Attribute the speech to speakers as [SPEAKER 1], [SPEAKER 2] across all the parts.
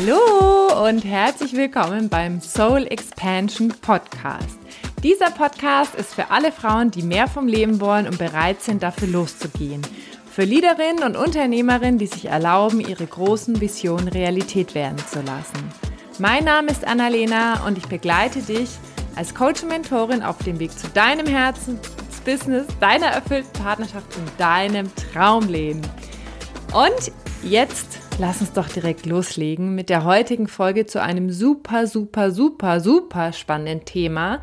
[SPEAKER 1] Hallo und herzlich willkommen beim Soul Expansion Podcast. Dieser Podcast ist für alle Frauen, die mehr vom Leben wollen und bereit sind, dafür loszugehen. Für Leaderinnen und Unternehmerinnen, die sich erlauben, ihre großen Visionen Realität werden zu lassen. Mein Name ist Annalena und ich begleite dich als Coach und Mentorin auf dem Weg zu deinem Herzensbusiness, deiner erfüllten Partnerschaft und deinem Traumleben. Und jetzt lass uns doch direkt loslegen mit der heutigen Folge zu einem super, super, super, super spannenden Thema,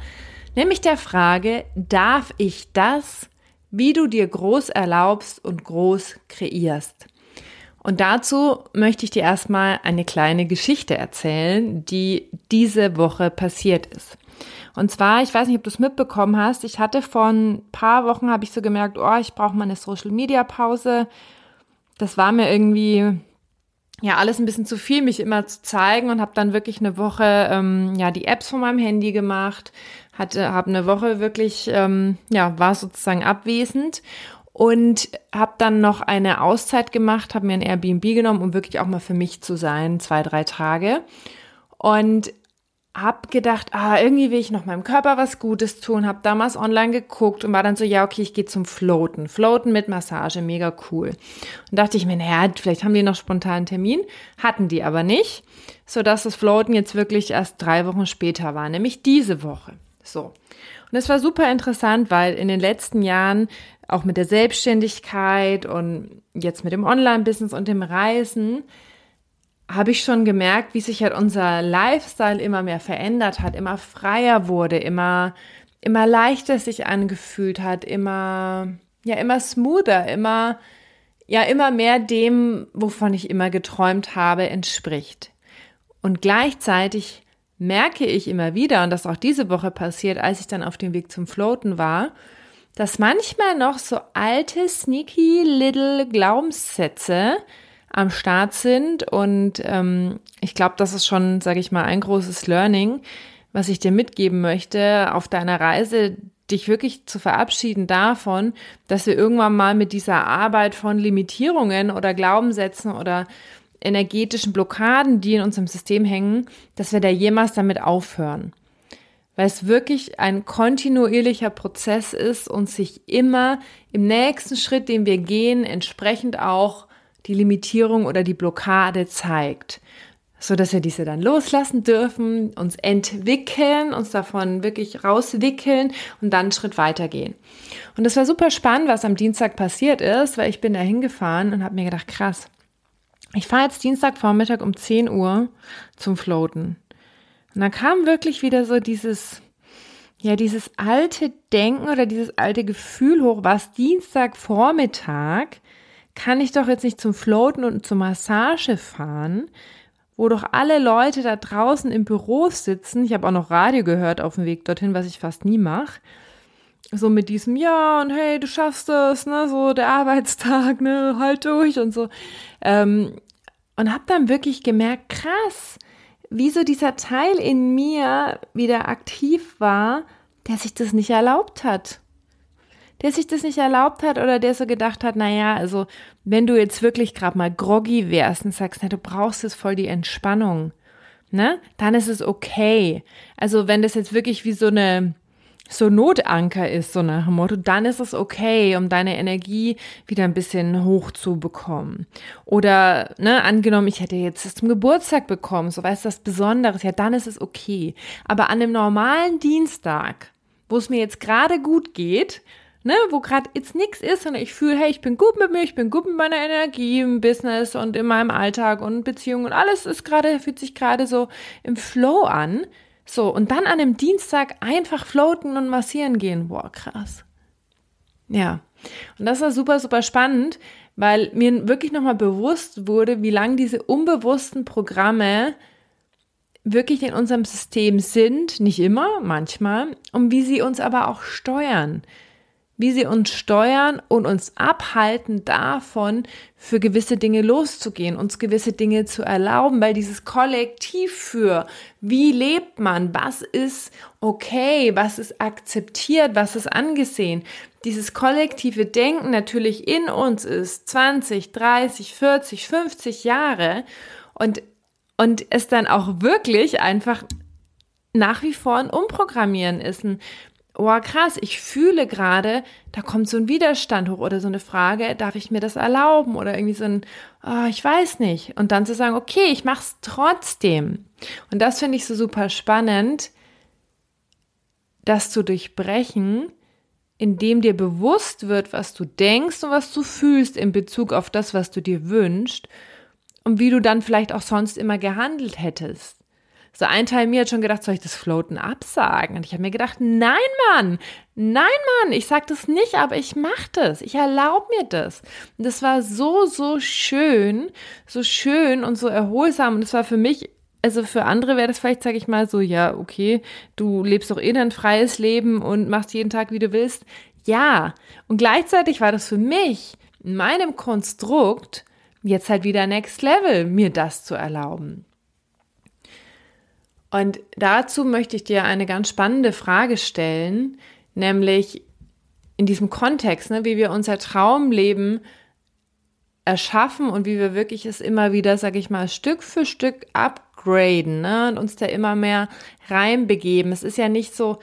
[SPEAKER 1] nämlich der Frage, darf ich das, wie du dir groß erlaubst und groß kreierst? Und dazu möchte ich dir erstmal eine kleine Geschichte erzählen, die diese Woche passiert ist. Und zwar, ich weiß nicht, ob du es mitbekommen hast, ich hatte vor ein paar Wochen, habe ich so gemerkt, oh, ich brauche mal eine Social-Media-Pause. Das war mir irgendwie ja alles ein bisschen zu viel, mich immer zu zeigen und habe dann wirklich eine Woche ähm, ja die Apps von meinem Handy gemacht, hatte habe eine Woche wirklich ähm, ja war sozusagen abwesend und habe dann noch eine Auszeit gemacht, habe mir ein Airbnb genommen, um wirklich auch mal für mich zu sein, zwei drei Tage. Und habe gedacht, ah, irgendwie will ich noch meinem Körper was Gutes tun, habe damals online geguckt und war dann so, ja, okay, ich gehe zum Floaten. Floaten mit Massage, mega cool. Und dachte ich mir, naja, vielleicht haben die noch spontan einen Termin, hatten die aber nicht, sodass das Floaten jetzt wirklich erst drei Wochen später war, nämlich diese Woche. So. Und es war super interessant, weil in den letzten Jahren auch mit der Selbstständigkeit und jetzt mit dem Online-Business und dem Reisen habe ich schon gemerkt, wie sich halt unser Lifestyle immer mehr verändert hat, immer freier wurde, immer, immer leichter sich angefühlt hat, immer, ja, immer smoother, immer, ja, immer mehr dem, wovon ich immer geträumt habe, entspricht. Und gleichzeitig merke ich immer wieder, und das auch diese Woche passiert, als ich dann auf dem Weg zum Floaten war, dass manchmal noch so alte, sneaky little Glaubenssätze, am Start sind. Und ähm, ich glaube, das ist schon, sage ich mal, ein großes Learning, was ich dir mitgeben möchte auf deiner Reise, dich wirklich zu verabschieden davon, dass wir irgendwann mal mit dieser Arbeit von Limitierungen oder Glaubenssätzen oder energetischen Blockaden, die in unserem System hängen, dass wir da jemals damit aufhören. Weil es wirklich ein kontinuierlicher Prozess ist und sich immer im nächsten Schritt, den wir gehen, entsprechend auch die Limitierung oder die Blockade zeigt, so dass wir diese dann loslassen dürfen, uns entwickeln, uns davon wirklich rauswickeln und dann einen Schritt weitergehen. Und das war super spannend, was am Dienstag passiert ist, weil ich bin da hingefahren und habe mir gedacht, krass, ich fahre jetzt Dienstagvormittag um 10 Uhr zum Floaten. Und dann kam wirklich wieder so dieses, ja, dieses alte Denken oder dieses alte Gefühl hoch, was Dienstagvormittag kann ich doch jetzt nicht zum Floaten und zur Massage fahren, wo doch alle Leute da draußen im Büro sitzen. Ich habe auch noch Radio gehört auf dem Weg dorthin, was ich fast nie mache. So mit diesem, ja, und hey, du schaffst es, ne, so der Arbeitstag, ne, halt durch und so. Ähm, und habe dann wirklich gemerkt, krass, wie so dieser Teil in mir wieder aktiv war, der sich das nicht erlaubt hat der sich das nicht erlaubt hat oder der so gedacht hat, naja, also wenn du jetzt wirklich gerade mal groggy wärst und sagst, na, du brauchst jetzt voll die Entspannung, ne, dann ist es okay. Also wenn das jetzt wirklich wie so eine so Notanker ist, so nach dem Motto, dann ist es okay, um deine Energie wieder ein bisschen hoch zu bekommen. Oder, ne, angenommen, ich hätte jetzt das zum Geburtstag bekommen, so weißt du, was Besonderes, ja, dann ist es okay. Aber an einem normalen Dienstag, wo es mir jetzt gerade gut geht, ne, wo gerade jetzt nichts ist, sondern ich fühle, hey, ich bin gut mit mir, ich bin gut mit meiner Energie im Business und in meinem Alltag und Beziehungen und alles ist gerade, fühlt sich gerade so im Flow an. So, und dann an einem Dienstag einfach floaten und massieren gehen. Boah, krass. Ja. Und das war super, super spannend, weil mir wirklich nochmal bewusst wurde, wie lang diese unbewussten Programme wirklich in unserem System sind, nicht immer, manchmal, und wie sie uns aber auch steuern wie sie uns steuern und uns abhalten davon, für gewisse Dinge loszugehen, uns gewisse Dinge zu erlauben, weil dieses Kollektiv für, wie lebt man, was ist okay, was ist akzeptiert, was ist angesehen, dieses kollektive Denken natürlich in uns ist 20, 30, 40, 50 Jahre und Und es dann auch wirklich einfach nach wie vor ein Umprogrammieren ist, ein oh krass, ich fühle gerade, da kommt so ein Widerstand hoch oder so eine Frage, darf ich mir das erlauben oder irgendwie so ein, oh, ich weiß nicht. Und dann zu sagen, okay, ich mach's trotzdem. Und das finde ich so super spannend, das zu durchbrechen, indem dir bewusst wird, was du denkst und was du fühlst in Bezug auf das, was du dir wünschst und wie du dann vielleicht auch sonst immer gehandelt hättest. So ein Teil mir hat schon gedacht, soll ich das Floaten absagen? Und ich habe mir gedacht, nein, Mann, nein, Mann, ich sag das nicht, aber ich mach das. Ich erlaube mir das. Und das war so, so schön, so schön und so erholsam. Und es war für mich also für andere wäre das vielleicht, sage ich mal, so, ja, okay, du lebst doch eh dein freies Leben und machst jeden Tag, wie du willst. Ja. Und gleichzeitig war das für mich in meinem Konstrukt jetzt halt wieder Next Level, mir das zu erlauben. Und dazu möchte ich dir eine ganz spannende Frage stellen, nämlich in diesem Kontext, ne, wie wir unser Traumleben erschaffen und wie wir wirklich es immer wieder, sag ich mal, Stück für Stück upgraden ne, und uns da immer mehr reinbegeben. Es ist ja nicht so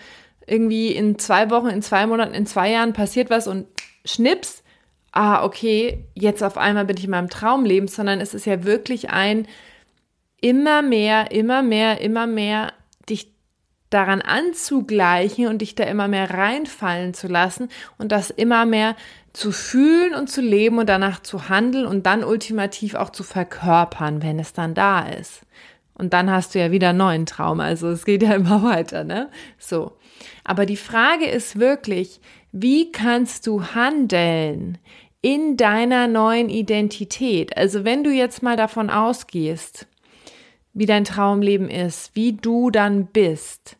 [SPEAKER 1] irgendwie in zwei Wochen, in zwei Monaten, in zwei Jahren passiert was und schnips, ah, okay, jetzt auf einmal bin ich in meinem Traumleben, sondern es ist ja wirklich ein immer mehr, immer mehr, immer mehr dich daran anzugleichen und dich da immer mehr reinfallen zu lassen und das immer mehr zu fühlen und zu leben und danach zu handeln und dann ultimativ auch zu verkörpern, wenn es dann da ist. Und dann hast du ja wieder einen neuen Traum. Also es geht ja immer weiter, ne? So. Aber die Frage ist wirklich, wie kannst du handeln in deiner neuen Identität? Also wenn du jetzt mal davon ausgehst, wie dein Traumleben ist, wie du dann bist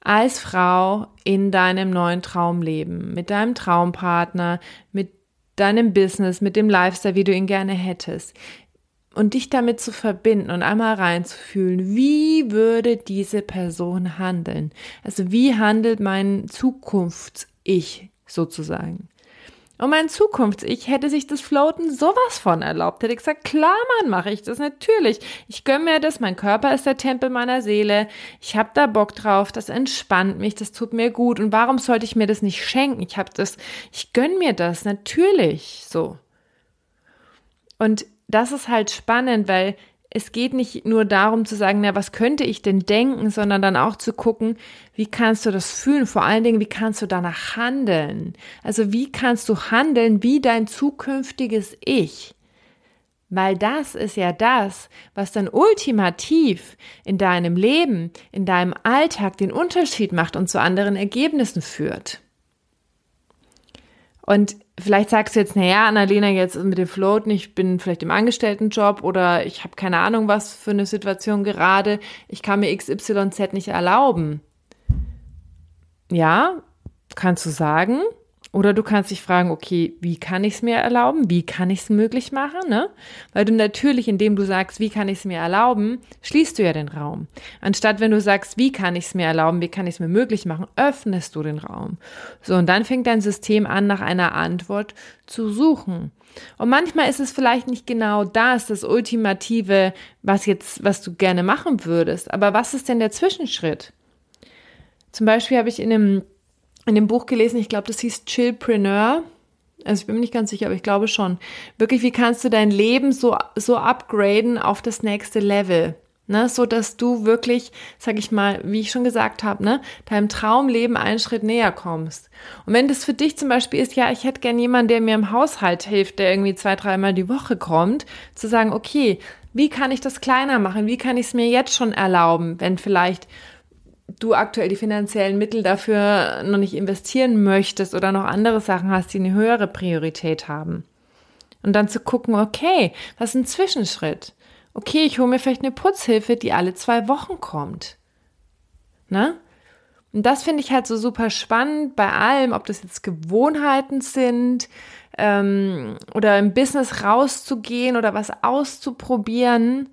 [SPEAKER 1] als Frau in deinem neuen Traumleben, mit deinem Traumpartner, mit deinem Business, mit dem Lifestyle, wie du ihn gerne hättest. Und dich damit zu verbinden und einmal reinzufühlen, wie würde diese Person handeln? Also wie handelt mein Zukunfts-Ich sozusagen? Und mein Zukunfts-Ich hätte sich das Floaten sowas von erlaubt. Hätte gesagt, klar, Mann, mache ich das natürlich. Ich gönn mir das, mein Körper ist der Tempel meiner Seele. Ich habe da Bock drauf, das entspannt mich, das tut mir gut. Und warum sollte ich mir das nicht schenken? Ich habe das, ich gönn mir das, natürlich, so. Und das ist halt spannend, weil es geht nicht nur darum zu sagen, na, was könnte ich denn denken, sondern dann auch zu gucken, wie kannst du das fühlen? Vor allen Dingen, wie kannst du danach handeln? Also wie kannst du handeln wie dein zukünftiges Ich? Weil das ist ja das, was dann ultimativ in deinem Leben, in deinem Alltag den Unterschied macht und zu anderen Ergebnissen führt. Und vielleicht sagst du jetzt, naja, Annalena, jetzt mit dem Float, ich bin vielleicht im Angestelltenjob oder ich habe keine Ahnung, was für eine Situation gerade, ich kann mir XYZ nicht erlauben. Ja, kannst du sagen, oder du kannst dich fragen, okay, wie kann ich es mir erlauben? Wie kann ich es möglich machen? Ne? Weil du natürlich, indem du sagst, wie kann ich es mir erlauben, schließt du ja den Raum. Anstatt wenn du sagst, wie kann ich es mir erlauben, wie kann ich es mir möglich machen, öffnest du den Raum. So, und dann fängt dein System an, nach einer Antwort zu suchen. Und manchmal ist es vielleicht nicht genau das, das Ultimative, was jetzt, was du gerne machen würdest. Aber was ist denn der Zwischenschritt? Zum Beispiel habe ich in einem in dem Buch gelesen, ich glaube, das hieß Chillpreneur. Also ich bin mir nicht ganz sicher, aber ich glaube schon. Wirklich, wie kannst du dein Leben so, so upgraden auf das nächste Level? Ne, so dass du wirklich, sag ich mal, wie ich schon gesagt habe, ne, deinem Traumleben einen Schritt näher kommst. Und wenn das für dich zum Beispiel ist, ja, ich hätte gern jemanden, der mir im Haushalt hilft, der irgendwie zwei, dreimal die Woche kommt, zu sagen, okay, wie kann ich das kleiner machen? Wie kann ich es mir jetzt schon erlauben, wenn vielleicht du aktuell die finanziellen Mittel dafür noch nicht investieren möchtest oder noch andere Sachen hast, die eine höhere Priorität haben. Und dann zu gucken, okay, was ist ein Zwischenschritt? Okay, ich hole mir vielleicht eine Putzhilfe, die alle zwei Wochen kommt. Ne? Und das finde ich halt so super spannend bei allem, ob das jetzt Gewohnheiten sind ähm, oder im Business rauszugehen oder was auszuprobieren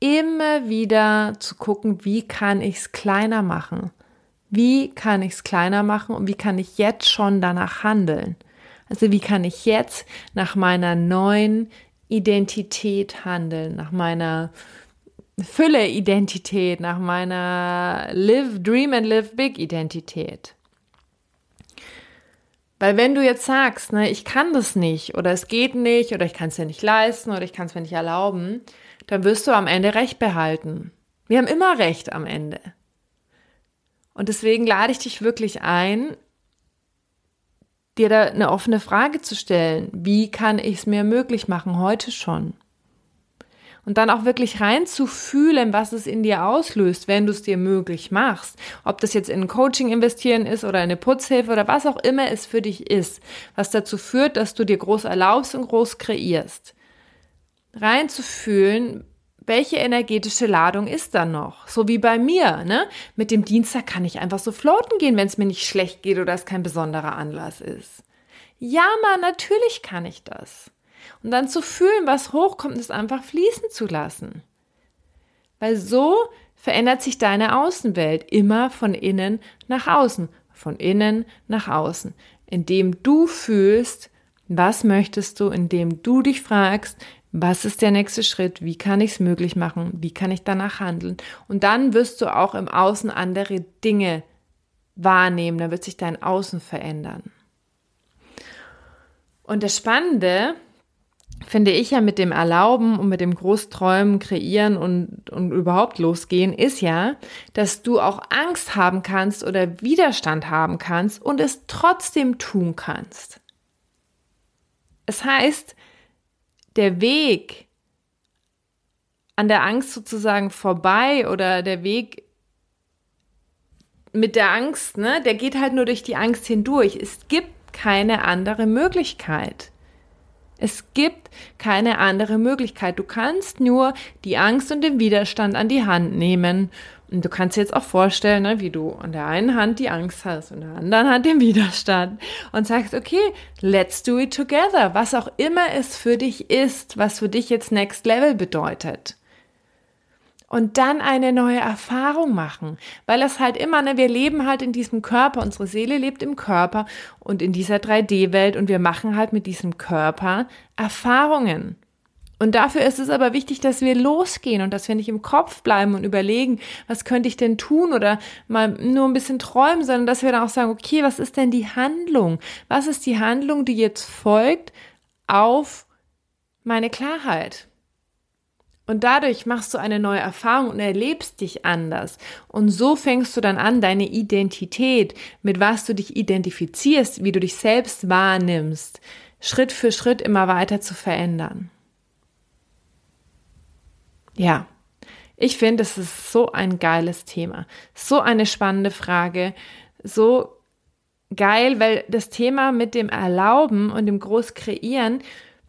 [SPEAKER 1] immer wieder zu gucken, wie kann ich es kleiner machen? Wie kann ich es kleiner machen und wie kann ich jetzt schon danach handeln? Also wie kann ich jetzt nach meiner neuen Identität handeln, nach meiner Fülle-Identität, nach meiner Live, Dream and Live Big Identität. Weil wenn du jetzt sagst, ne, ich kann das nicht oder es geht nicht oder ich kann es mir nicht leisten oder ich kann es mir nicht erlauben, dann wirst du am Ende Recht behalten. Wir haben immer Recht am Ende. Und deswegen lade ich dich wirklich ein, dir da eine offene Frage zu stellen. Wie kann ich es mir möglich machen, heute schon? Und dann auch wirklich reinzufühlen, was es in dir auslöst, wenn du es dir möglich machst. Ob das jetzt in ein Coaching investieren ist oder in eine Putzhilfe oder was auch immer es für dich ist, was dazu führt, dass du dir groß erlaubst und groß kreierst. Reinzufühlen, welche energetische Ladung ist da noch? So wie bei mir, ne? Mit dem Dienstag kann ich einfach so floaten gehen, wenn es mir nicht schlecht geht oder es kein besonderer Anlass ist. Ja, Mann, natürlich kann ich das. Und dann zu fühlen, was hochkommt, ist einfach fließen zu lassen. Weil so verändert sich deine Außenwelt immer von innen nach außen, von innen nach außen, indem du fühlst, was möchtest du, indem du dich fragst, was ist der nächste Schritt, wie kann ich es möglich machen, wie kann ich danach handeln. Und dann wirst du auch im Außen andere Dinge wahrnehmen, da wird sich dein Außen verändern. Und das Spannende finde ich ja mit dem Erlauben und mit dem Großträumen, kreieren und, und überhaupt losgehen, ist ja, dass du auch Angst haben kannst oder Widerstand haben kannst und es trotzdem tun kannst. Es heißt, der Weg an der Angst sozusagen vorbei oder der Weg mit der Angst, ne, der geht halt nur durch die Angst hindurch. Es gibt keine andere Möglichkeit. Es gibt keine andere Möglichkeit. Du kannst nur die Angst und den Widerstand an die Hand nehmen. Und du kannst dir jetzt auch vorstellen, ne, wie du an der einen Hand die Angst hast und an der anderen Hand den Widerstand und sagst, okay, let's do it together. Was auch immer es für dich ist, was für dich jetzt Next Level bedeutet und dann eine neue Erfahrung machen, weil das halt immer, ne, wir leben halt in diesem Körper, unsere Seele lebt im Körper und in dieser 3D-Welt und wir machen halt mit diesem Körper Erfahrungen. Und dafür ist es aber wichtig, dass wir losgehen und dass wir nicht im Kopf bleiben und überlegen, was könnte ich denn tun oder mal nur ein bisschen träumen, sondern dass wir dann auch sagen, okay, was ist denn die Handlung? Was ist die Handlung, die jetzt folgt auf meine Klarheit? Und dadurch machst du eine neue Erfahrung und erlebst dich anders. Und so fängst du dann an, deine Identität, mit was du dich identifizierst, wie du dich selbst wahrnimmst, Schritt für Schritt immer weiter zu verändern. Ja, ich finde, es ist so ein geiles Thema, so eine spannende Frage, so geil, weil das Thema mit dem Erlauben und dem Großkreieren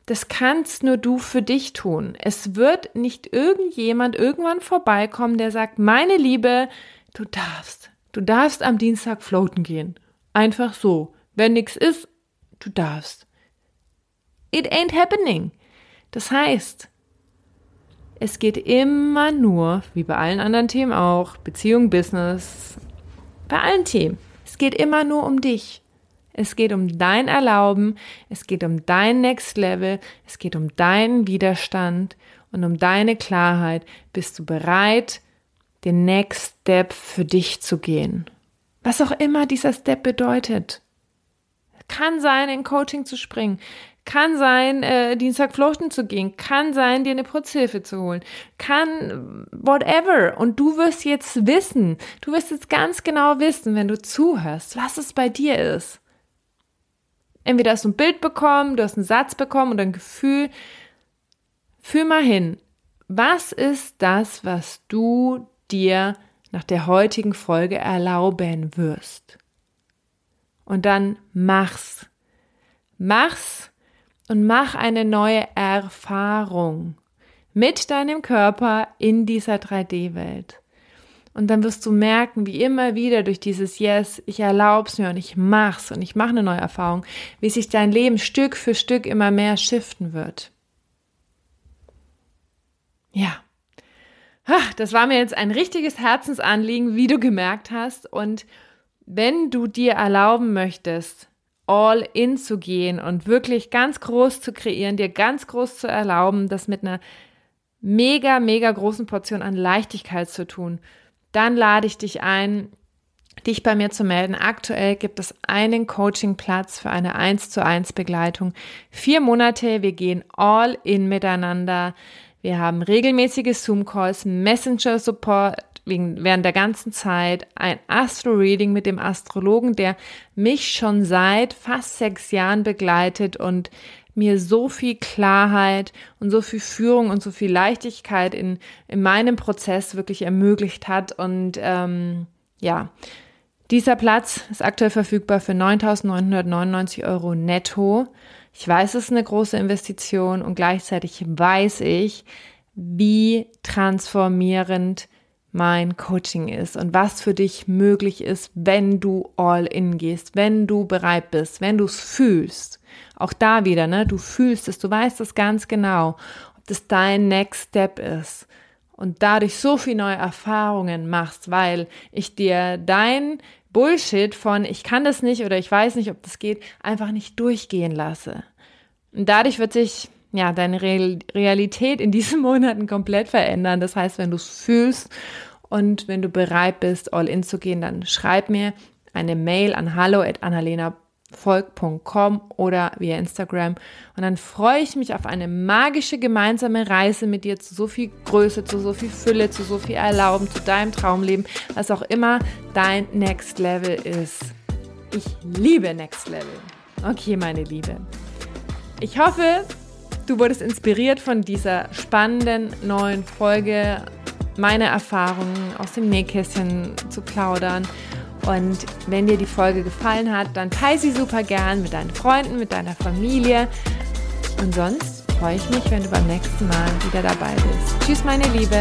[SPEAKER 1] das kannst nur du für dich tun. Es wird nicht irgendjemand irgendwann vorbeikommen, der sagt, meine Liebe, du darfst. Du darfst am Dienstag floaten gehen. Einfach so. Wenn nichts ist, du darfst. It ain't happening. Das heißt, es geht immer nur, wie bei allen anderen Themen auch, Beziehung, Business, bei allen Themen, es geht immer nur um dich. Es geht um dein Erlauben, es geht um dein Next Level, es geht um deinen Widerstand und um deine Klarheit. Bist du bereit, den Next Step für dich zu gehen? Was auch immer dieser Step bedeutet. Kann sein, in Coaching zu springen, kann sein, äh, Dienstag floaten zu gehen, kann sein, dir eine Putzhilfe zu holen, kann whatever. Und du wirst jetzt wissen, du wirst jetzt ganz genau wissen, wenn du zuhörst, was es bei dir ist. Entweder hast du ein Bild bekommen, du hast einen Satz bekommen oder ein Gefühl. Fühl mal hin. Was ist das, was du dir nach der heutigen Folge erlauben wirst? Und dann mach's. Mach's und mach eine neue Erfahrung mit deinem Körper in dieser 3D-Welt. Und dann wirst du merken, wie immer wieder durch dieses Yes, ich erlaub's mir und ich mach's und ich mache eine neue Erfahrung, wie sich dein Leben Stück für Stück immer mehr shiften wird. Ja. Das war mir jetzt ein richtiges Herzensanliegen, wie du gemerkt hast. Und wenn du dir erlauben möchtest, all in zu gehen und wirklich ganz groß zu kreieren, dir ganz groß zu erlauben, das mit einer mega, mega großen Portion an Leichtigkeit zu tun, dann lade ich dich ein, dich bei mir zu melden. Aktuell gibt es einen Coachingplatz für eine 1 zu 1 Begleitung. Vier Monate, wir gehen all in miteinander. Wir haben regelmäßige Zoom-Calls, Messenger-Support während der ganzen Zeit, ein Astro-Reading mit dem Astrologen, der mich schon seit fast sechs Jahren begleitet und mir so viel Klarheit und so viel Führung und so viel Leichtigkeit in, in meinem Prozess wirklich ermöglicht hat. Und ähm, ja, dieser Platz ist aktuell verfügbar für 9.999 Euro netto. Ich weiß, es ist eine große Investition und gleichzeitig weiß ich, wie transformierend mein Coaching ist und was für dich möglich ist, wenn du all in gehst, wenn du bereit bist, wenn du es fühlst. Auch da wieder, ne? Du fühlst es, du weißt es ganz genau, ob das dein Next Step ist und dadurch so viel neue Erfahrungen machst, weil ich dir dein Bullshit von ich kann das nicht oder ich weiß nicht, ob das geht, einfach nicht durchgehen lasse. Und dadurch wird sich ja deine Realität in diesen Monaten komplett verändern. Das heißt, wenn du es fühlst und wenn du bereit bist, all in zu gehen, dann schreib mir eine Mail an hallo@annalena.volk.com oder via Instagram und dann freue ich mich auf eine magische gemeinsame Reise mit dir zu so viel Größe, zu so viel Fülle, zu so viel Erlauben, zu deinem Traumleben, was auch immer dein Next Level ist. Ich liebe Next Level. Okay, meine Liebe. Ich hoffe, du wurdest inspiriert von dieser spannenden neuen Folge meine Erfahrungen aus dem Nähkästchen zu plaudern. Und wenn dir die Folge gefallen hat, dann teile sie super gern mit deinen Freunden, mit deiner Familie. Und sonst freue ich mich, wenn du beim nächsten Mal wieder dabei bist. Tschüss, meine Liebe.